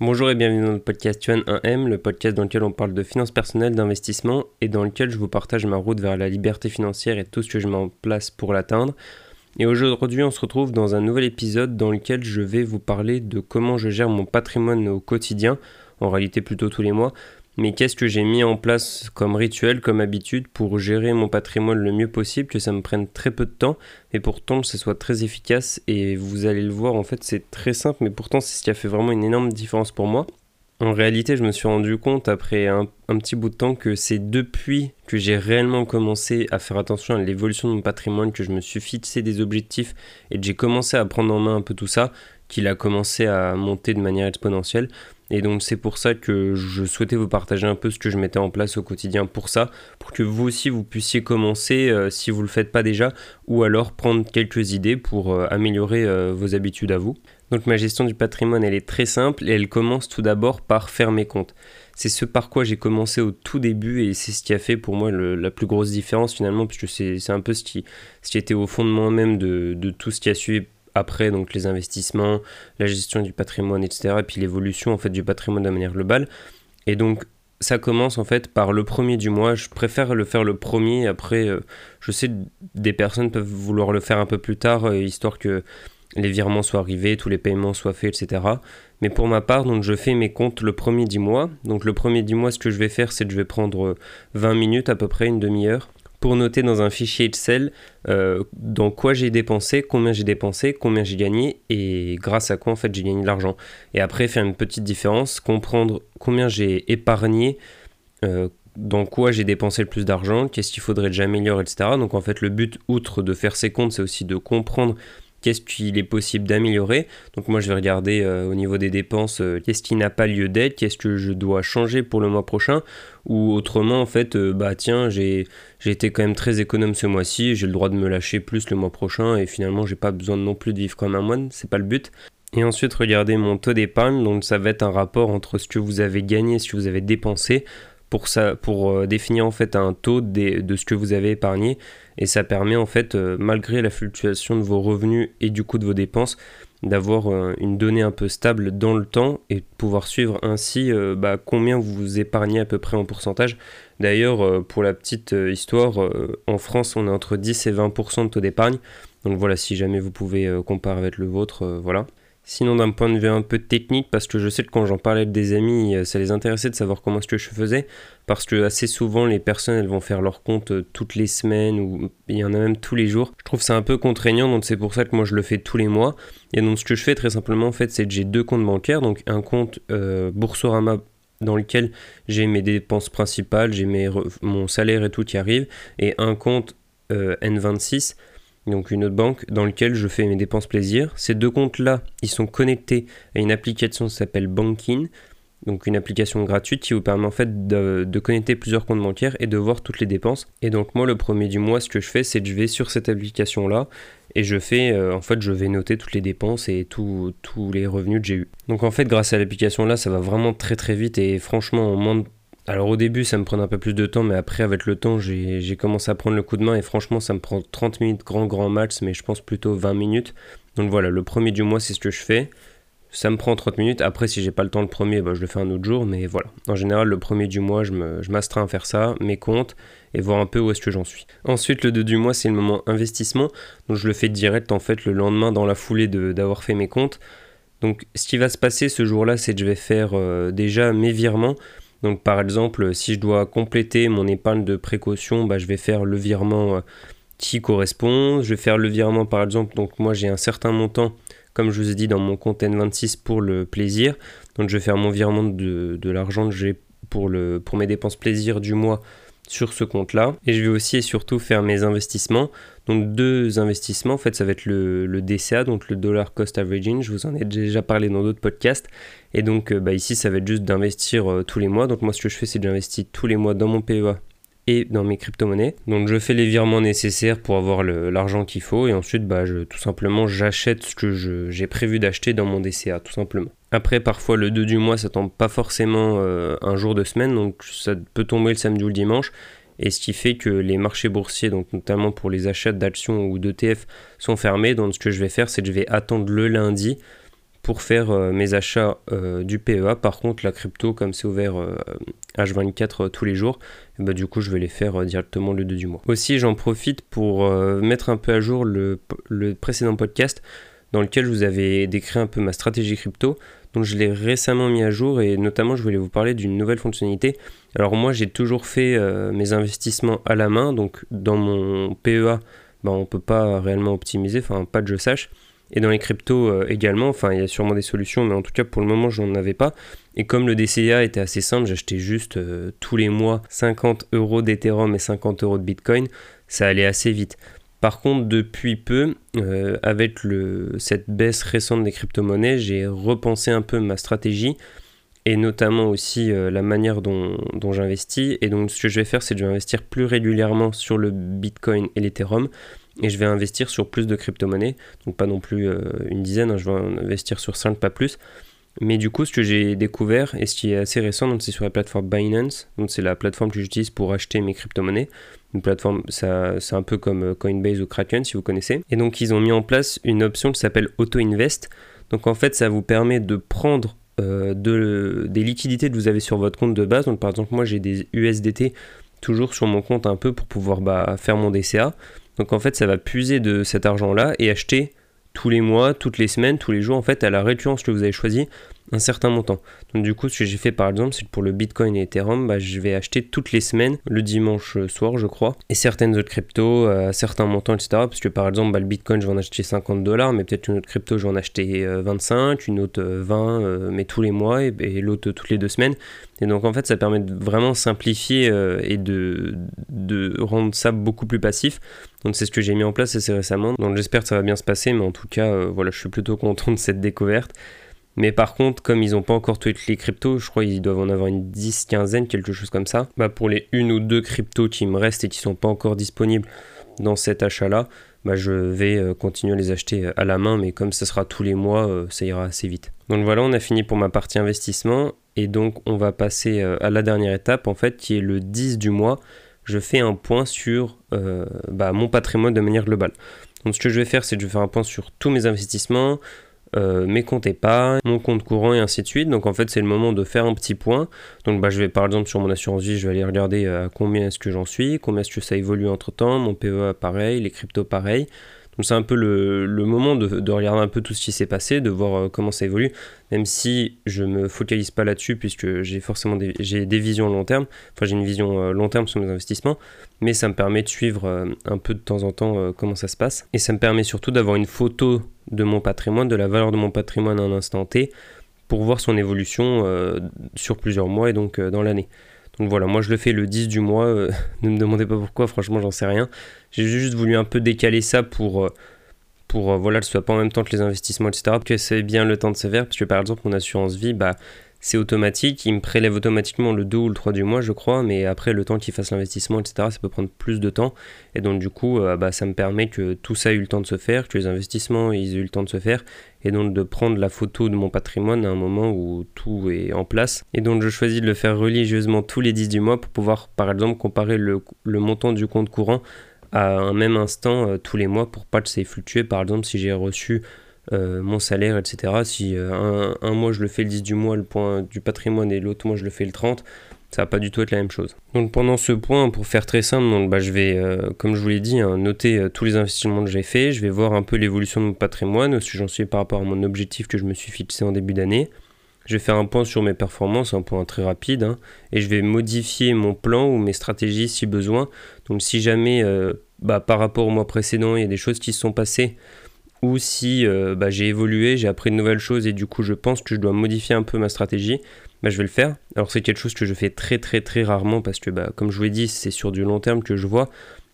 Bonjour et bienvenue dans le podcast Yuan 1M, le podcast dans lequel on parle de finances personnelles, d'investissement et dans lequel je vous partage ma route vers la liberté financière et tout ce que je mets en place pour l'atteindre. Et aujourd'hui, on se retrouve dans un nouvel épisode dans lequel je vais vous parler de comment je gère mon patrimoine au quotidien, en réalité plutôt tous les mois, mais qu'est-ce que j'ai mis en place comme rituel, comme habitude pour gérer mon patrimoine le mieux possible, que ça me prenne très peu de temps et pourtant que ce soit très efficace et vous allez le voir en fait c'est très simple mais pourtant c'est ce qui a fait vraiment une énorme différence pour moi. En réalité je me suis rendu compte après un, un petit bout de temps que c'est depuis que j'ai réellement commencé à faire attention à l'évolution de mon patrimoine, que je me suis fixé des objectifs et que j'ai commencé à prendre en main un peu tout ça, qu'il a commencé à monter de manière exponentielle. Et donc c'est pour ça que je souhaitais vous partager un peu ce que je mettais en place au quotidien pour ça, pour que vous aussi vous puissiez commencer euh, si vous ne le faites pas déjà, ou alors prendre quelques idées pour euh, améliorer euh, vos habitudes à vous. Donc ma gestion du patrimoine elle est très simple et elle commence tout d'abord par faire mes comptes. C'est ce par quoi j'ai commencé au tout début et c'est ce qui a fait pour moi la plus grosse différence finalement, puisque c'est un peu ce qui, ce qui était au fondement même de, de tout ce qui a suivi après donc les investissements, la gestion du patrimoine, etc. Et puis l'évolution en fait du patrimoine de manière globale. Et donc ça commence en fait par le premier du mois. Je préfère le faire le premier. Après, euh, je sais des personnes peuvent vouloir le faire un peu plus tard, euh, histoire que les virements soient arrivés, tous les paiements soient faits, etc. Mais pour ma part, donc je fais mes comptes le premier du mois. Donc le premier du mois, ce que je vais faire, c'est que je vais prendre 20 minutes à peu près, une demi-heure, pour noter dans un fichier Excel euh, dans quoi j'ai dépensé, combien j'ai dépensé, combien j'ai gagné et grâce à quoi en fait j'ai gagné de l'argent. Et après faire une petite différence, comprendre combien j'ai épargné, euh, dans quoi j'ai dépensé le plus d'argent, qu'est-ce qu'il faudrait que j'améliore, etc. Donc en fait le but, outre de faire ces comptes, c'est aussi de comprendre qu'est-ce qu'il est possible d'améliorer. Donc moi je vais regarder euh, au niveau des dépenses euh, qu'est-ce qui n'a pas lieu d'être, qu'est-ce que je dois changer pour le mois prochain, ou autrement en fait euh, bah tiens j'ai été quand même très économe ce mois-ci, j'ai le droit de me lâcher plus le mois prochain et finalement j'ai pas besoin non plus de vivre comme un moine, c'est pas le but. Et ensuite regarder mon taux d'épargne, donc ça va être un rapport entre ce que vous avez gagné et ce que vous avez dépensé pour, euh, définir en fait un taux de, ce que vous avez épargné et ça permet en fait euh, malgré la fluctuation de vos revenus et du coût de vos dépenses d'avoir euh, une donnée un peu stable dans le temps et pouvoir suivre ainsi bah, combien vous épargnez à peu près en pourcentage. D'ailleurs pour la petite histoire en France on est entre 10 et 20% de taux d'épargne donc voilà si jamais vous pouvez comparer avec le vôtre voilà. Sinon, d'un point de vue un peu technique, parce que je sais que quand j'en parlais avec des amis, euh, ça les intéressait de savoir comment est-ce que je faisais, parce que assez souvent, les personnes, elles vont faire leur compte euh, toutes les semaines, ou il y en a même tous les jours. Je trouve ça un peu contraignant, donc c'est pour ça que moi, je le fais tous les mois. Et donc, ce que je fais très simplement, en fait, c'est que j'ai deux comptes bancaires, donc un compte euh, Boursorama dans lequel j'ai mes dépenses principales, j'ai mon salaire et tout qui arrive, et un compte N26 donc une autre banque dans laquelle je fais mes dépenses plaisir. Ces deux comptes-là, ils sont connectés à une application qui s'appelle Banking, donc une application gratuite qui vous permet en fait de, connecter plusieurs comptes bancaires et de voir toutes les dépenses. Et donc moi, le premier du mois, ce que je fais, c'est que je vais sur cette application-là et je fais, euh, en fait, je vais noter toutes les dépenses et tous les revenus que j'ai eu. Donc en fait, grâce à l'application-là, ça va vraiment très très vite et franchement, en moins de alors au début, ça me prenait un peu plus de temps, mais après, avec le temps, j'ai commencé à prendre le coup de main et franchement, ça me prend 30 minutes grand, grand max, mais je pense plutôt 20 minutes. Donc voilà, le premier du mois, c'est ce que je fais. Ça me prend 30 minutes. Après, si j'ai pas le temps le premier, bah, je le fais un autre jour, mais voilà. En général, le premier du mois, je m'astreins à faire ça, mes comptes, et voir un peu où est-ce que j'en suis. Ensuite, le 2 du mois, c'est le moment investissement. Donc je le fais direct, en fait, le lendemain, dans la foulée d'avoir fait mes comptes. Donc ce qui va se passer ce jour-là, c'est que je vais faire euh, déjà mes virements. Donc par exemple, si je dois compléter mon épargne de précaution, bah, je vais faire le virement euh, qui correspond. Je vais faire le virement par exemple, donc moi j'ai un certain montant, comme je vous ai dit, dans mon compte N26 pour le plaisir. Donc je vais faire mon virement de, de l'argent que j'ai pour, pour mes dépenses plaisir du mois sur ce compte-là. Et je vais aussi et surtout faire mes investissements. Donc deux investissements, en fait ça va être le, DCA, donc le Dollar Cost Averaging, je vous en ai déjà parlé dans d'autres podcasts. Et donc euh, bah, ici ça va être juste d'investir euh, tous les mois. Donc moi ce que je fais c'est que j'investis tous les mois dans mon PEA et dans mes crypto-monnaies. Donc je fais les virements nécessaires pour avoir l'argent qu'il faut et ensuite bah, je, tout simplement j'achète ce que j'ai prévu d'acheter dans mon DCA tout simplement. Après parfois le 2 du mois ça tombe pas forcément euh, un jour de semaine donc ça peut tomber le samedi ou le dimanche et ce qui fait que les marchés boursiers, donc notamment pour les achats d'actions ou d'ETF, sont fermés. Donc ce que je vais faire, c'est que je vais attendre le lundi pour faire mes achats du PEA. Par contre, la crypto, comme c'est ouvert H24 tous les jours, bah, du coup, je vais les faire directement le 2 du mois. Aussi, j'en profite pour mettre un peu à jour le précédent podcast dans lequel je vous avais décrit un peu ma stratégie crypto. Donc je l'ai récemment mis à jour et notamment je voulais vous parler d'une nouvelle fonctionnalité. Alors moi j'ai toujours fait euh, mes investissements à la main, donc dans mon PEA bah, on ne peut pas réellement optimiser, enfin pas que je sache. Et dans les cryptos euh, également, enfin il y a sûrement des solutions, mais en tout cas pour le moment je n'en avais pas. Et comme le DCA était assez simple, j'achetais juste euh, tous les mois 50 euros d'Ethereum et 50 euros de Bitcoin, ça allait assez vite. Par contre, depuis peu, euh, avec cette baisse récente des crypto-monnaies, j'ai repensé un peu ma stratégie et notamment aussi euh, la manière dont, j'investis. Et donc, ce que je vais faire, c'est que je vais investir plus régulièrement sur le Bitcoin et l'Ethereum et je vais investir sur plus de crypto-monnaies. Donc, pas non plus euh, une dizaine, hein, je vais investir sur 5, pas plus. Mais du coup, ce que j'ai découvert et ce qui est assez récent, c'est sur la plateforme Binance. Donc, c'est la plateforme que j'utilise pour acheter mes crypto-monnaies une plateforme, c'est un peu comme euh, Coinbase ou Kraken si vous connaissez. Et donc ils ont mis en place une option qui s'appelle Auto Invest. Donc en fait ça vous permet de prendre euh, de, des liquidités que vous avez sur votre compte de base. Donc par exemple moi j'ai des USDT toujours sur mon compte un peu pour pouvoir bah, faire mon DCA. Donc en fait ça va puiser de cet argent là et acheter tous les mois, toutes les semaines, tous les jours en fait à la récurrence que vous avez choisi un certain montant. Donc du coup, ce que j'ai fait par exemple, c'est que pour le Bitcoin et Ethereum, bah, je vais acheter toutes les semaines, le dimanche soir je crois, et certaines autres cryptos à certains montants, etc. Parce que par exemple, bah, le Bitcoin, je vais en acheter 50 dollars, mais peut-être une autre crypto, je vais en acheter 25, euh, une autre 20, euh, euh, mais tous les mois, et, l'autre toutes les deux semaines. Et donc en fait, ça permet de vraiment simplifier et de, de rendre ça beaucoup plus passif. Donc c'est ce que j'ai mis en place assez récemment. Donc j'espère que ça va bien se passer, mais en tout cas, voilà, je suis plutôt content de cette découverte. Mais par contre, comme ils n'ont pas encore toutes les cryptos, je crois qu'ils doivent en avoir une 10, quinzaine, quelque chose comme ça. Bah pour les une ou deux cryptos qui me restent et qui sont pas encore disponibles dans cet achat-là, bah je vais euh, continuer à les acheter euh, à la main, mais comme ce sera tous les mois, euh, ça ira assez vite. Donc voilà, on a fini pour ma partie investissement et donc on va passer à la dernière étape en fait, qui est le 10 du mois. Je fais un point sur bah, mon patrimoine de manière globale. Donc ce que je vais faire, c'est que je vais faire un point sur tous mes investissements, euh, mes comptes épargne, mon compte courant et ainsi de suite. Donc en fait c'est le moment de faire un petit point. Donc bah, je vais par exemple sur mon assurance vie, je vais aller regarder à euh, combien est-ce que j'en suis, combien est-ce que ça évolue entre temps, mon PEA pareil, les cryptos pareil. Donc c'est un peu le, moment de, regarder un peu tout ce qui s'est passé, de voir euh, comment ça évolue, même si je me focalise pas là-dessus puisque j'ai forcément des, visions long terme, enfin j'ai une vision long terme sur mes investissements, mais ça me permet de suivre un peu de temps en temps comment ça se passe. Et ça me permet surtout d'avoir une photo de mon patrimoine, de la valeur de mon patrimoine à un instant T, pour voir son évolution euh, sur plusieurs mois et donc euh, dans l'année. Donc voilà, moi je le fais le 10 du mois, euh, ne me demandez pas pourquoi, franchement j'en sais rien. J'ai juste voulu un peu décaler ça pour, pour voilà, que ce soit pas en même temps que les investissements, etc. Que c'est bien le temps de se faire, parce que par exemple mon assurance vie, bah c'est automatique, il me prélève automatiquement le 2 ou le 3 du mois, je crois, mais après le temps qu'il fasse l'investissement, etc., ça peut prendre plus de temps. Et donc, du coup, euh, bah, ça me permet que tout ça ait eu le temps de se faire, que les investissements aient eu le temps de se faire, et donc de prendre la photo de mon patrimoine à un moment où tout est en place. Et donc, je choisis de le faire religieusement tous les 10 du mois pour pouvoir, par exemple, comparer le, montant du compte courant à un même instant euh, tous les mois pour pas que ça ait fluctué. Par exemple, si j'ai reçu euh, mon salaire, etc. Si euh, un, mois je le fais le 10 du mois, le point du patrimoine, et l'autre mois je le fais le 30, ça va pas du tout être la même chose. Donc pendant ce point, pour faire très simple, bah, je vais, euh, comme je vous l'ai dit, hein, noter tous les investissements que j'ai faits, je vais voir un peu l'évolution de mon patrimoine, si j'en suis par rapport à mon objectif que je me suis fixé en début d'année. Je vais faire un point sur mes performances, un point très rapide, hein, et je vais modifier mon plan ou mes stratégies si besoin. Donc si jamais, bah, par rapport au mois précédent, il y a des choses qui se sont passées ou si euh, bah, j'ai évolué, j'ai appris de nouvelles choses et du coup je pense que je dois modifier un peu ma stratégie, bah, je vais le faire. Alors c'est quelque chose que je fais très très très rarement parce que bah, comme je vous l'ai dit, c'est sur du long terme que je vois.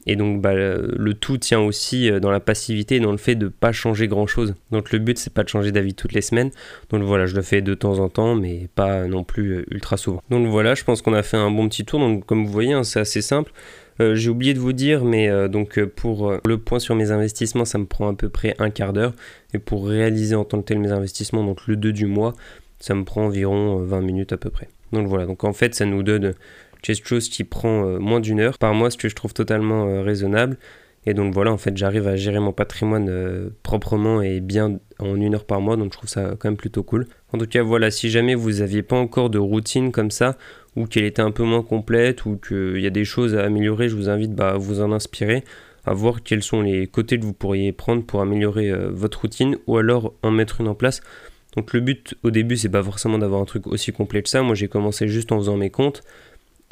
Et donc bah, le tout tient aussi euh, dans la passivité dans le fait de ne pas changer grand chose. Donc le but c'est pas de changer d'avis toutes les semaines. Donc voilà, je le fais de temps en temps, mais pas non plus euh, ultra souvent. Donc voilà, je pense qu'on a fait un bon petit tour. Donc comme vous voyez, hein, c'est assez simple. Euh, j'ai oublié de vous dire, mais donc pour le point sur mes investissements, ça me prend à peu près un quart d'heure. Et pour réaliser en tant que tel mes investissements, donc le 2 du mois, ça me prend environ 20 minutes à peu près. Donc voilà, donc en fait, ça nous donne quelque chose qui prend moins d'une heure par mois, ce que je trouve totalement raisonnable. Et donc voilà, en fait, j'arrive à gérer mon patrimoine euh, proprement et bien en une heure par mois, donc je trouve ça quand même plutôt cool. En tout cas, voilà, si jamais vous n'aviez pas encore de routine comme ça, ou qu'elle était un peu moins complète, ou qu'il y a des choses à améliorer, je vous invite bah, à vous en inspirer, à voir quels sont les côtés que vous pourriez prendre pour améliorer euh, votre routine, ou alors en mettre une en place. Donc le but au début, c'est pas forcément d'avoir un truc aussi complet que ça. Moi, j'ai commencé juste en faisant mes comptes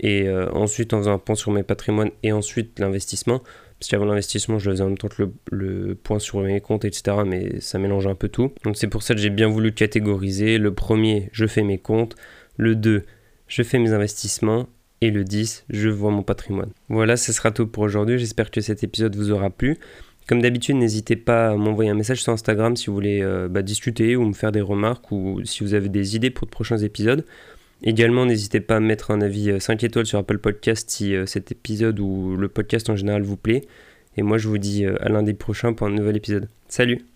et euh, ensuite en faisant un point sur mes patrimoines et ensuite l'investissement. Parce qu'avant l'investissement, je faisais en même temps que le, point sur mes comptes, etc. Mais ça mélange un peu tout. Donc c'est pour ça que j'ai bien voulu catégoriser. Le premier, je fais mes comptes. Le 2, je fais mes investissements. Et le 10, je vois mon patrimoine. Voilà, ce sera tout pour aujourd'hui. J'espère que cet épisode vous aura plu. Comme d'habitude, n'hésitez pas à m'envoyer un message sur Instagram si vous voulez euh, bah, discuter ou me faire des remarques ou si vous avez des idées pour de prochains épisodes. Également, n'hésitez pas à mettre un avis 5 euh, étoiles sur Apple Podcast si euh, cet épisode ou le podcast en général vous plaît. Et moi, je vous dis à lundi prochain pour un nouvel épisode. Salut